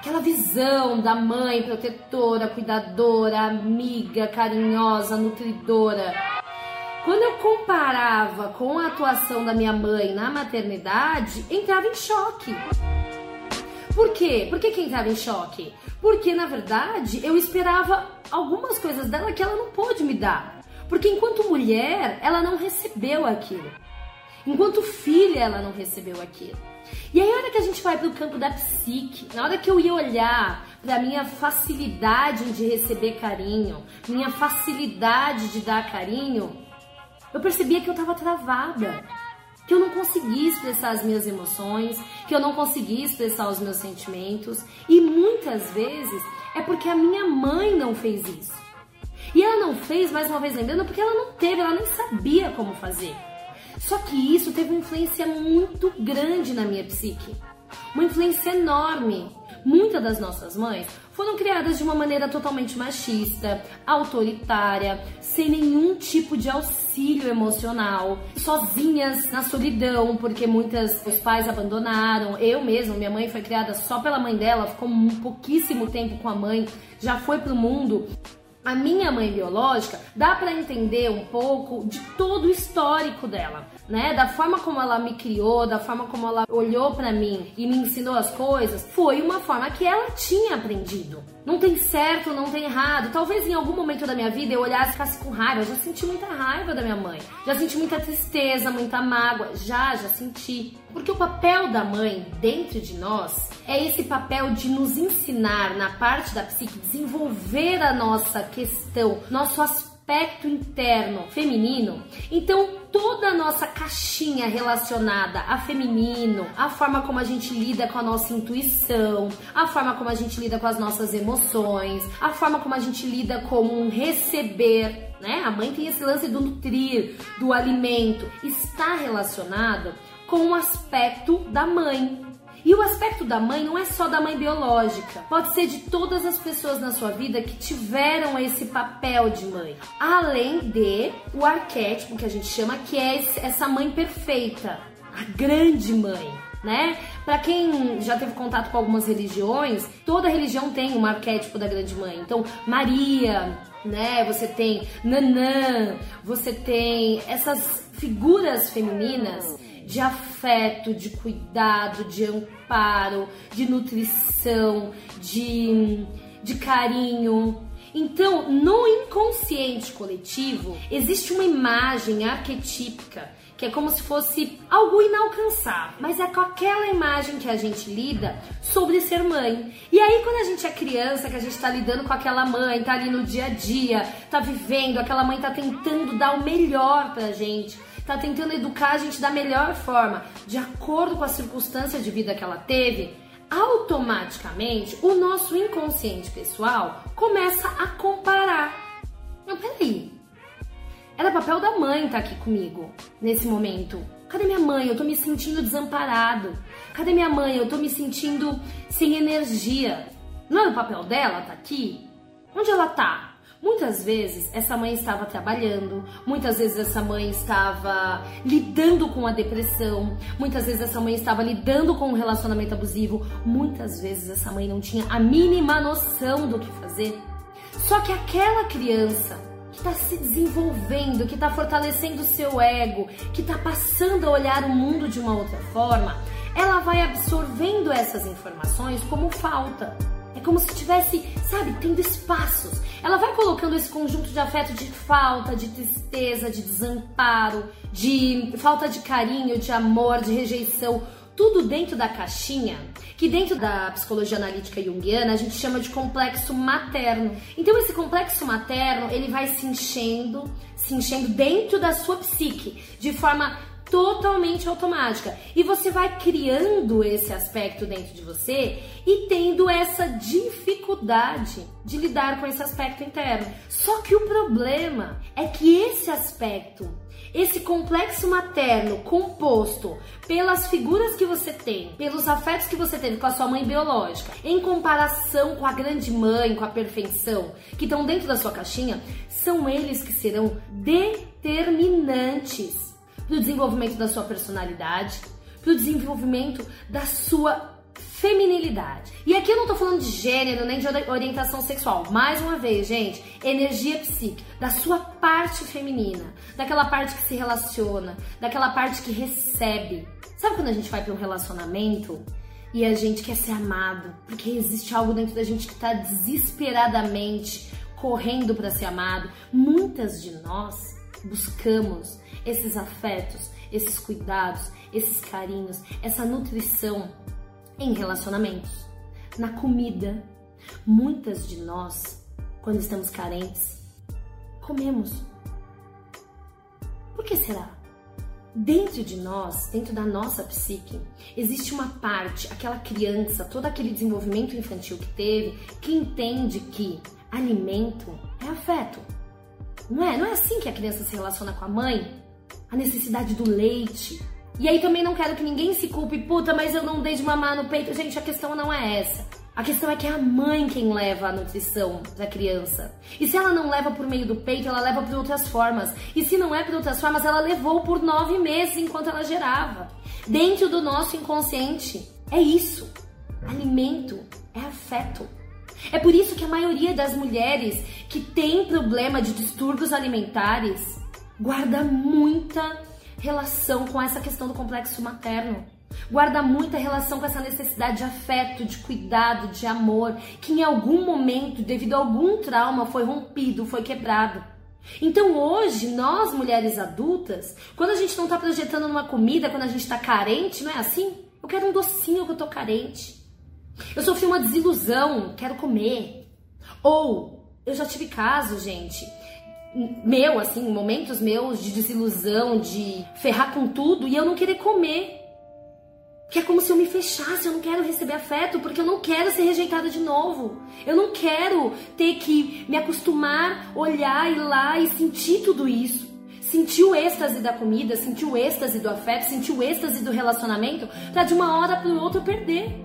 aquela visão da mãe protetora, cuidadora, amiga, carinhosa, nutridora. Quando eu comparava com a atuação da minha mãe na maternidade, entrava em choque. Por quê? Por que, que entrava em choque? Porque na verdade eu esperava algumas coisas dela que ela não pôde me dar. Porque enquanto mulher, ela não recebeu aquilo. Enquanto filha, ela não recebeu aquilo. E aí, a hora que a gente vai para o campo da psique, na hora que eu ia olhar para minha facilidade de receber carinho, minha facilidade de dar carinho, eu percebia que eu estava travada, que eu não conseguia expressar as minhas emoções, que eu não conseguia expressar os meus sentimentos, e muitas vezes é porque a minha mãe não fez isso. E ela não fez, mais uma vez lembrando, porque ela não teve, ela nem sabia como fazer. Só que isso teve uma influência muito grande na minha psique. Uma influência enorme. Muitas das nossas mães foram criadas de uma maneira totalmente machista, autoritária, sem nenhum tipo de auxílio emocional, sozinhas na solidão, porque muitas os pais abandonaram. Eu mesma, minha mãe foi criada só pela mãe dela, ficou um pouquíssimo tempo com a mãe, já foi pro mundo a minha mãe biológica, dá para entender um pouco de todo o histórico dela, né? Da forma como ela me criou, da forma como ela olhou para mim e me ensinou as coisas, foi uma forma que ela tinha aprendido. Não tem certo, não tem errado. Talvez em algum momento da minha vida eu olhasse e ficasse com raiva. Eu já senti muita raiva da minha mãe. Já senti muita tristeza, muita mágoa. Já, já senti. Porque o papel da mãe dentro de nós é esse papel de nos ensinar na parte da psique, desenvolver a nossa questão, nosso aspecto interno feminino. Então, toda a nossa caixinha relacionada a feminino, a forma como a gente lida com a nossa intuição, a forma como a gente lida com as nossas emoções, a forma como a gente lida com um receber, né? A mãe tem esse lance do nutrir, do alimento, está relacionado com o aspecto da mãe. E o aspecto da mãe não é só da mãe biológica, pode ser de todas as pessoas na sua vida que tiveram esse papel de mãe. Além de o arquétipo que a gente chama que é essa mãe perfeita, a grande mãe né? Para quem já teve contato com algumas religiões, toda religião tem um arquétipo da grande mãe. Então, Maria, né? Você tem Nanã, você tem essas figuras femininas de afeto, de cuidado, de amparo, de nutrição, de, de carinho. Então, no inconsciente coletivo, existe uma imagem arquetípica que é como se fosse algo inalcançável, mas é com aquela imagem que a gente lida sobre ser mãe. E aí, quando a gente é criança, que a gente tá lidando com aquela mãe, tá ali no dia a dia, tá vivendo, aquela mãe tá tentando dar o melhor pra gente está tentando educar a gente da melhor forma, de acordo com a circunstância de vida que ela teve, automaticamente o nosso inconsciente pessoal começa a comparar. Não, peraí. Era papel da mãe estar tá aqui comigo nesse momento. Cadê minha mãe? Eu tô me sentindo desamparado. Cadê minha mãe? Eu tô me sentindo sem energia. Não é o papel dela tá aqui? Onde ela tá? Muitas vezes essa mãe estava trabalhando, muitas vezes essa mãe estava lidando com a depressão, muitas vezes essa mãe estava lidando com um relacionamento abusivo, muitas vezes essa mãe não tinha a mínima noção do que fazer. Só que aquela criança está se desenvolvendo, que está fortalecendo o seu ego, que está passando a olhar o mundo de uma outra forma, ela vai absorvendo essas informações como falta. É como se estivesse, sabe, tendo espaços. Ela vai colocando esse conjunto de afeto de falta, de tristeza, de desamparo, de falta de carinho, de amor, de rejeição, tudo dentro da caixinha, que dentro da psicologia analítica junguiana a gente chama de complexo materno. Então esse complexo materno, ele vai se enchendo, se enchendo dentro da sua psique, de forma totalmente automática. E você vai criando esse aspecto dentro de você e tendo essa dificuldade de lidar com esse aspecto interno. Só que o problema é que esse aspecto esse complexo materno composto pelas figuras que você tem, pelos afetos que você teve com a sua mãe biológica, em comparação com a grande mãe, com a perfeição, que estão dentro da sua caixinha, são eles que serão determinantes para o desenvolvimento da sua personalidade, para o desenvolvimento da sua feminilidade. E aqui eu não tô falando de gênero nem de orientação sexual. Mais uma vez, gente, energia psíquica, da sua parte feminina, daquela parte que se relaciona, daquela parte que recebe. Sabe quando a gente vai para um relacionamento e a gente quer ser amado, porque existe algo dentro da gente que tá desesperadamente correndo para ser amado? Muitas de nós buscamos esses afetos, esses cuidados, esses carinhos, essa nutrição em relacionamentos, na comida. Muitas de nós, quando estamos carentes, comemos. Por que será? Dentro de nós, dentro da nossa psique, existe uma parte, aquela criança, todo aquele desenvolvimento infantil que teve, que entende que alimento é afeto. Não é? Não é assim que a criança se relaciona com a mãe? A necessidade do leite, e aí também não quero que ninguém se culpe, puta, mas eu não dei de mamar no peito. Gente, a questão não é essa. A questão é que é a mãe quem leva a nutrição da criança. E se ela não leva por meio do peito, ela leva por outras formas. E se não é por outras formas, ela levou por nove meses enquanto ela gerava. Dentro do nosso inconsciente. É isso. Alimento é afeto. É por isso que a maioria das mulheres que tem problema de distúrbios alimentares guarda muita relação com essa questão do complexo materno. Guarda muita relação com essa necessidade de afeto, de cuidado, de amor, que em algum momento, devido a algum trauma, foi rompido, foi quebrado. Então hoje, nós mulheres adultas, quando a gente não está projetando numa comida, quando a gente está carente, não é assim? Eu quero um docinho que eu tô carente. Eu sofri uma desilusão, quero comer. Ou eu já tive caso, gente, meu, assim, momentos meus de desilusão, de ferrar com tudo e eu não querer comer. Que é como se eu me fechasse, eu não quero receber afeto, porque eu não quero ser rejeitada de novo. Eu não quero ter que me acostumar, olhar, ir lá e sentir tudo isso. Sentir o êxtase da comida, sentir o êxtase do afeto, sentir o êxtase do relacionamento, pra de uma hora para outra perder.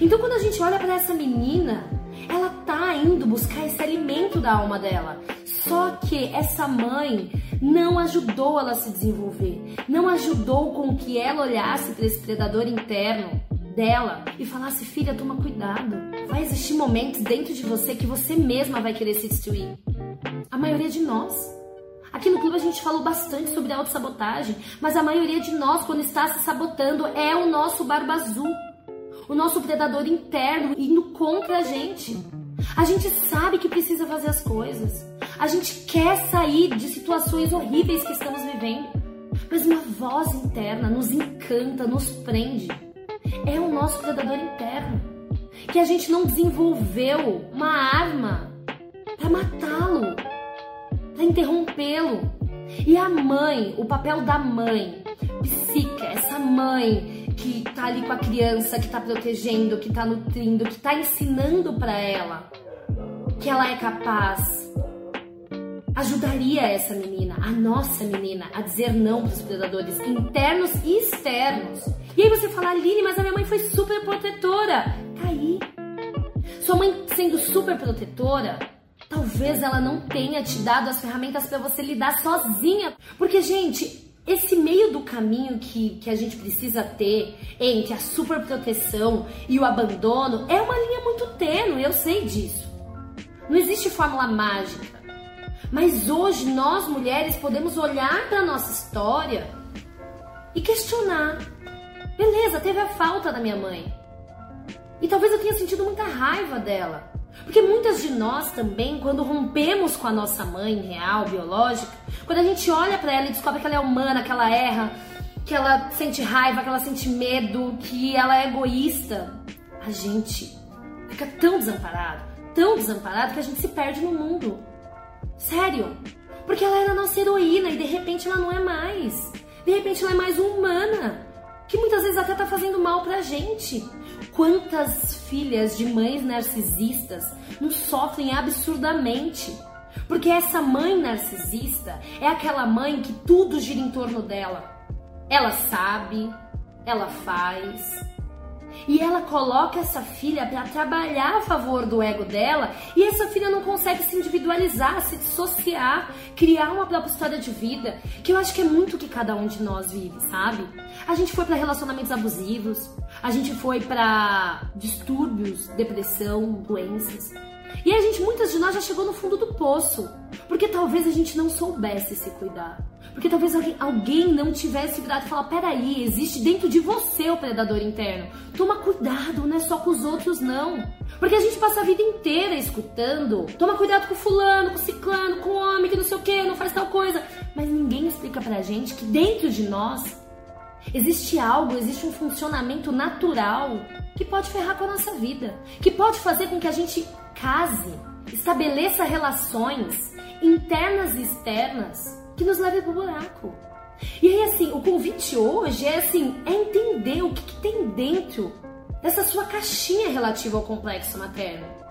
Então quando a gente olha para essa menina, ela tá indo buscar esse alimento da alma dela. Só que essa mãe não ajudou ela a se desenvolver, não ajudou com que ela olhasse para esse predador interno dela e falasse: filha, toma cuidado. Vai existir momentos dentro de você que você mesma vai querer se destruir. A maioria de nós. Aqui no clube a gente falou bastante sobre autossabotagem, mas a maioria de nós, quando está se sabotando, é o nosso barba azul, o nosso predador interno indo contra a gente. A gente sabe que precisa fazer as coisas. A gente quer sair de situações horríveis que estamos vivendo. Mas uma voz interna nos encanta, nos prende. É o nosso predador interno. Que a gente não desenvolveu uma arma para matá-lo, para interrompê-lo. E a mãe, o papel da mãe, psica, essa mãe que tá ali com a criança, que tá protegendo, que tá nutrindo, que tá ensinando para ela que ela é capaz ajudaria essa menina, a nossa menina, a dizer não para os predadores internos e externos. E aí você fala, Aline, mas a minha mãe foi super protetora. Tá aí. Sua mãe sendo super protetora, talvez ela não tenha te dado as ferramentas para você lidar sozinha. Porque, gente, esse meio do caminho que, que a gente precisa ter entre a superproteção e o abandono é uma linha muito tênue, eu sei disso. Não existe fórmula mágica. Mas hoje nós mulheres podemos olhar para nossa história e questionar. Beleza, teve a falta da minha mãe. E talvez eu tenha sentido muita raiva dela. Porque muitas de nós também, quando rompemos com a nossa mãe real, biológica, quando a gente olha para ela e descobre que ela é humana, que ela erra, que ela sente raiva, que ela sente medo, que ela é egoísta, a gente fica tão desamparado, tão desamparado que a gente se perde no mundo. Sério. Porque ela era nossa heroína e de repente ela não é mais. De repente ela é mais humana, que muitas vezes até tá fazendo mal pra gente. Quantas filhas de mães narcisistas não sofrem absurdamente? Porque essa mãe narcisista é aquela mãe que tudo gira em torno dela. Ela sabe, ela faz, e ela coloca essa filha para trabalhar a favor do ego dela e essa filha não consegue se individualizar, se dissociar, criar uma própria história de vida, que eu acho que é muito que cada um de nós vive, sabe? A gente foi para relacionamentos abusivos, a gente foi para distúrbios, depressão, doenças. E a gente, muitas de nós já chegou no fundo do poço, porque talvez a gente não soubesse se cuidar. Porque talvez alguém, não tivesse virado e falar: peraí, existe dentro de você o predador interno. Toma cuidado, não é só com os outros, não. Porque a gente passa a vida inteira escutando: toma cuidado com fulano, com ciclano, com homem que não sei o que, não faz tal coisa. Mas ninguém explica pra gente que dentro de nós existe algo, existe um funcionamento natural que pode ferrar com a nossa vida, que pode fazer com que a gente case, estabeleça relações internas e externas que nos leve pro buraco. E aí, assim, o convite hoje é assim, é entender o que, que tem dentro dessa sua caixinha relativa ao complexo materno.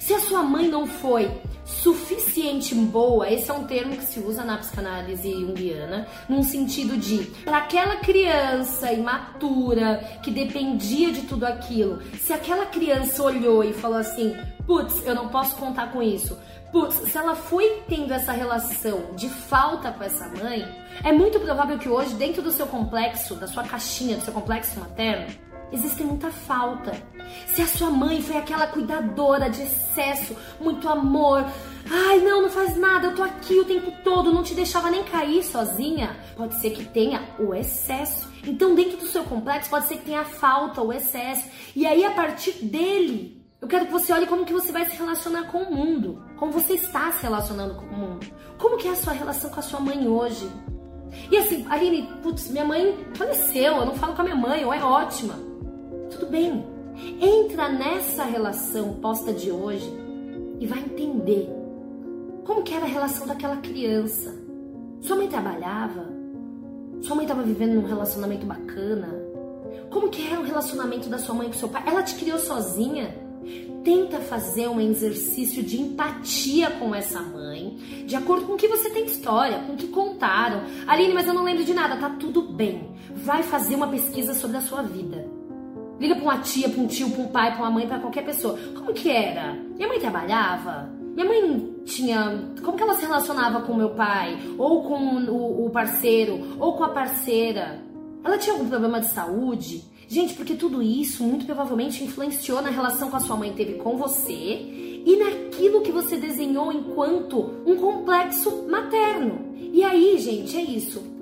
Se a sua mãe não foi suficiente boa, esse é um termo que se usa na psicanálise junguiana, num sentido de para aquela criança imatura que dependia de tudo aquilo, se aquela criança olhou e falou assim: "Putz, eu não posso contar com isso", Putz, se ela foi tendo essa relação de falta com essa mãe, é muito provável que hoje, dentro do seu complexo, da sua caixinha, do seu complexo materno, existe muita falta. Se a sua mãe foi aquela cuidadora de excesso, muito amor, ai não, não faz nada, eu tô aqui o tempo todo, não te deixava nem cair sozinha, pode ser que tenha o excesso. Então, dentro do seu complexo, pode ser que tenha a falta, o excesso. E aí, a partir dele, eu quero que você olhe como que você vai se relacionar com o mundo, como você está se relacionando com o mundo. Como que é a sua relação com a sua mãe hoje? E assim, Aline, putz, minha mãe faleceu, eu não falo com a minha mãe, ou é ótima. Tudo bem. Entra nessa relação posta de hoje e vai entender como que era a relação daquela criança. Sua mãe trabalhava? Sua mãe estava vivendo num relacionamento bacana? Como que era o relacionamento da sua mãe com seu pai? Ela te criou sozinha? Tenta fazer um exercício de empatia com essa mãe, de acordo com o que você tem história, com o que contaram. Aline, mas eu não lembro de nada, tá tudo bem. Vai fazer uma pesquisa sobre a sua vida. Liga pra uma tia, pra um tio, pra um pai, pra uma mãe, pra qualquer pessoa. Como que era? Minha mãe trabalhava? Minha mãe tinha. Como que ela se relacionava com meu pai? Ou com o, o parceiro? Ou com a parceira? Ela tinha algum problema de saúde? Gente, porque tudo isso muito provavelmente influenciou na relação que a sua mãe teve com você e naquilo que você desenhou enquanto um complexo materno. E aí, gente, é isso.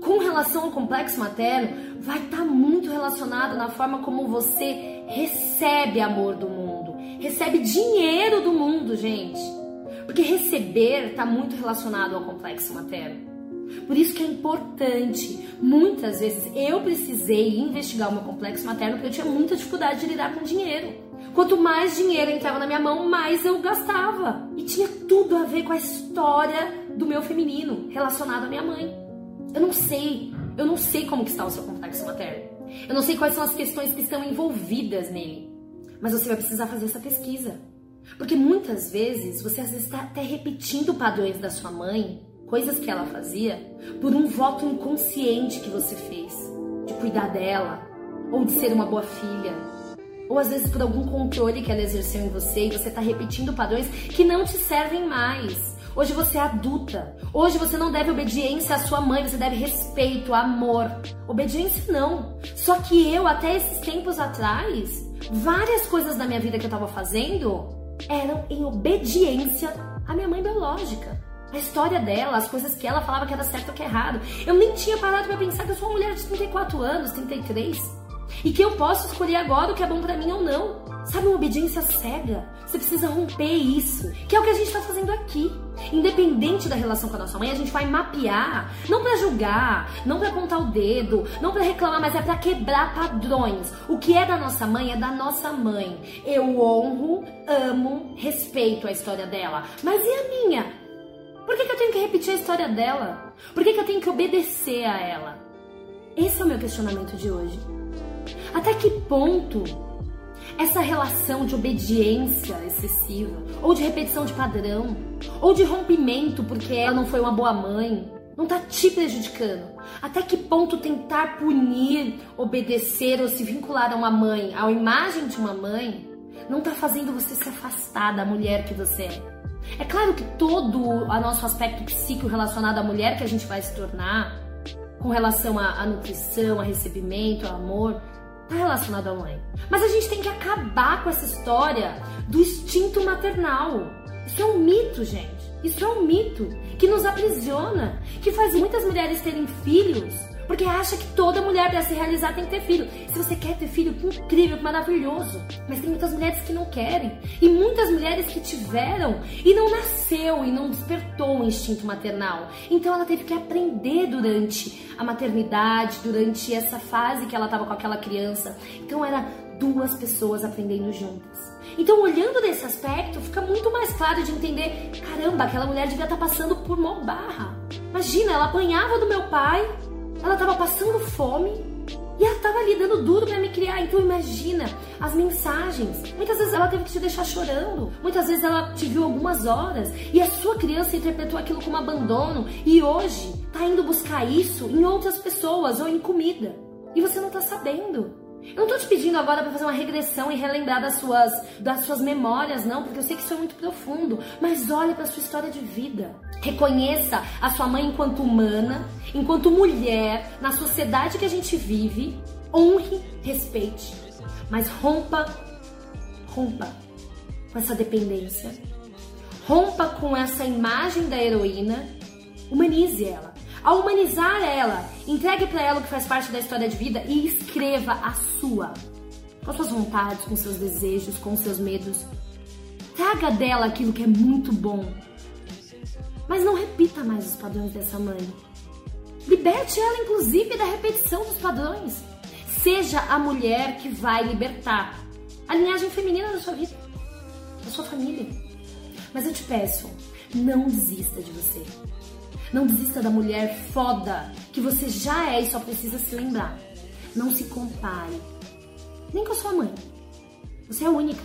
Com relação ao complexo materno, vai estar tá muito relacionado na forma como você recebe amor do mundo, recebe dinheiro do mundo, gente. Porque receber está muito relacionado ao complexo materno. Por isso que é importante. Muitas vezes eu precisei investigar o meu complexo materno porque eu tinha muita dificuldade de lidar com dinheiro. Quanto mais dinheiro entrava na minha mão, mais eu gastava. E tinha tudo a ver com a história do meu feminino relacionado à minha mãe. Eu não sei, eu não sei como está o seu complexo materno. Eu não sei quais são as questões que estão envolvidas nele. Mas você vai precisar fazer essa pesquisa. Porque muitas vezes você às vezes está até repetindo padrões da sua mãe coisas que ela fazia, por um voto inconsciente que você fez, de cuidar dela, ou de ser uma boa filha, ou às vezes por algum controle que ela exerceu em você e você está repetindo padrões que não te servem mais. Hoje você é adulta. Hoje você não deve obediência à sua mãe, você deve respeito, amor. Obediência não. Só que eu, até esses tempos atrás, várias coisas da minha vida que eu estava fazendo eram em obediência à minha mãe biológica a história dela, as coisas que ela falava que era certo ou que é errado. Eu nem tinha parado para pensar que eu sou uma mulher de 34 anos, 33, e que eu posso escolher agora o que é bom para mim ou não. Sabe, uma obediência cega. Você precisa romper isso, que é o que a gente está fazendo aqui. Independente da relação com a nossa mãe, a gente vai mapear, não para julgar, não para apontar o dedo, não para reclamar, mas é para quebrar padrões. O que é da nossa mãe é da nossa mãe. Eu honro, amo, respeito a história dela. Mas e a minha? Por que, que eu tenho que repetir a história dela? Por que, que eu tenho que obedecer a ela? Esse é o meu questionamento de hoje. Até que ponto essa relação de obediência excessiva, ou de repetição de padrão, ou de rompimento porque ela não foi uma boa mãe, não tá te prejudicando? Até que ponto tentar punir, obedecer ou se vincular a uma mãe, à imagem de uma mãe, não tá fazendo você se afastar da mulher que você é? É claro que todo o nosso aspecto psíquico relacionado à mulher que a gente vai se tornar, com relação à, à nutrição, a recebimento, ao amor, tá relacionado à mãe. Mas a gente tem que acabar com essa história do instinto maternal. Isso é um mito, gente. Isso é um mito que nos aprisiona, que faz muitas mulheres terem filhos porque acha que toda mulher para se realizar tem que ter filho. Se você quer ter filho, que incrível, que maravilhoso. Mas tem muitas mulheres que não querem. E muitas mulheres que tiveram e não nasceu e não despertou o instinto maternal. Então ela teve que aprender durante a maternidade, durante essa fase que ela estava com aquela criança. Então era duas pessoas aprendendo juntas. Então, olhando desse aspecto, fica muito mais claro de entender: caramba, aquela mulher devia estar tá passando por uma barra. Imagina, ela apanhava do meu pai, ela estava passando fome e ela estava ali dando duro para me criar. Então imagina as mensagens. Muitas vezes ela teve que te deixar chorando. Muitas vezes ela te viu algumas horas e a sua criança interpretou aquilo como abandono e hoje tá indo buscar isso em outras pessoas ou em comida. E você não tá sabendo. Eu não tô te pedindo agora para fazer uma regressão e relembrar das suas, das suas memórias, não, porque eu sei que isso é muito profundo. Mas olhe para sua história de vida. Reconheça a sua mãe enquanto humana, enquanto mulher, na sociedade que a gente vive. Honre, respeite. Mas rompa, rompa com essa dependência. Rompa com essa imagem da heroína. Humanize ela. Ao humanizar ela, entregue para ela o que faz parte da história de vida e escreva a sua. Com suas vontades, com seus desejos, com seus medos. Traga dela aquilo que é muito bom. Mas não repita mais os padrões dessa mãe. Liberte ela, inclusive, da repetição dos padrões. Seja a mulher que vai libertar a linhagem feminina da sua vida, da sua família. Mas eu te peço, não desista de você. Não desista da mulher foda que você já é e só precisa se lembrar. Não se compare. Nem com a sua mãe. Você é única.